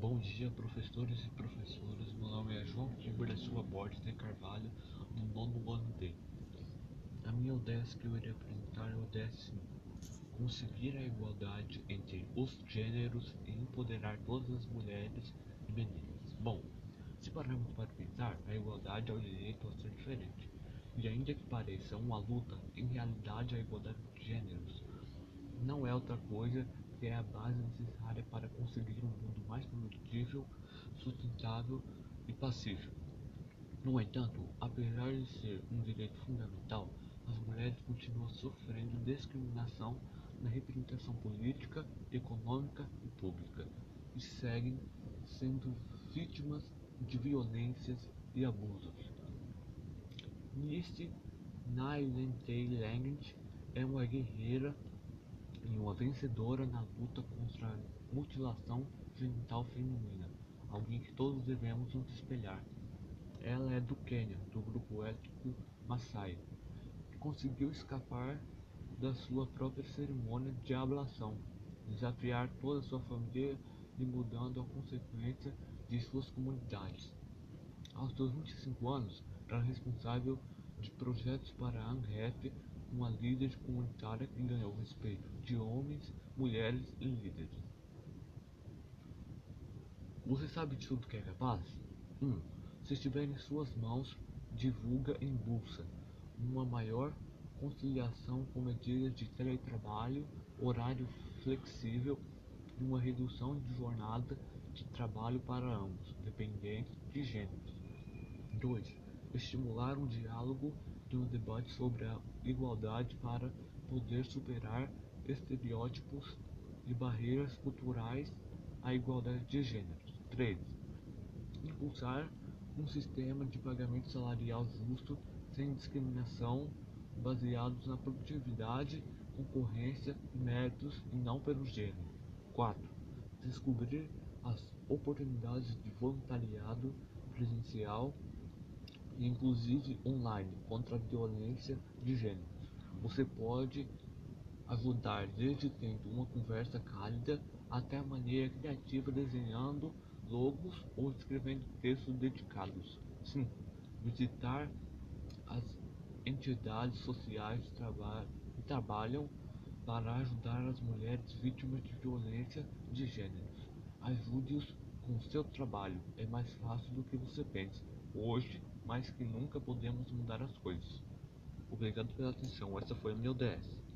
Bom dia, professores e professoras. Meu nome é João Kimber da Silva Borges de Carvalho, do nono ano D. A minha ODS que eu irei apresentar é o ODS 5. Conseguir a igualdade entre os gêneros e empoderar todas as mulheres e meninas. Bom, se pararmos para pensar, a igualdade é o direito a ser diferente. E ainda que pareça uma luta, em realidade a igualdade de gêneros não é outra coisa que é a base necessária para conseguir um mundo mais produtível, sustentável e pacífico. No entanto, apesar de ser um direito fundamental, as mulheres continuam sofrendo discriminação na representação política, econômica e pública e seguem sendo vítimas de violências e abusos. Neste, Nailentei Lange é uma guerreira e uma vencedora na luta contra a mutilação genital feminina, alguém que todos devemos nos espelhar. Ela é do Quênia, do grupo étnico Maasai, que conseguiu escapar da sua própria cerimônia de ablação, desafiar toda a sua família e mudando a consequência de suas comunidades. Aos seus 25 anos, era responsável de projetos para a ANREF uma líder comunitária que ganhou o respeito de homens, mulheres e líderes. Você sabe de tudo que é capaz? 1. Um, se estiver em suas mãos, divulga em bolsa uma maior conciliação com medidas de teletrabalho, horário flexível e uma redução de jornada de trabalho para ambos, dependentes de gêneros. 2. Estimular um diálogo um debate sobre a igualdade para poder superar estereótipos e barreiras culturais à igualdade de gêneros. 3. Impulsar um sistema de pagamento salarial justo sem discriminação baseados na produtividade, concorrência e méritos e não pelo gênero. 4. Descobrir as oportunidades de voluntariado presencial inclusive online, contra a violência de gênero. Você pode ajudar desde tendo uma conversa cálida até a maneira criativa desenhando logos ou escrevendo textos dedicados. 5. Visitar as entidades sociais que traba trabalham para ajudar as mulheres vítimas de violência de gênero. Ajude-os com seu trabalho, é mais fácil do que você pensa. Hoje, mais que nunca, podemos mudar as coisas. Obrigado pela atenção, essa foi a minha ODS.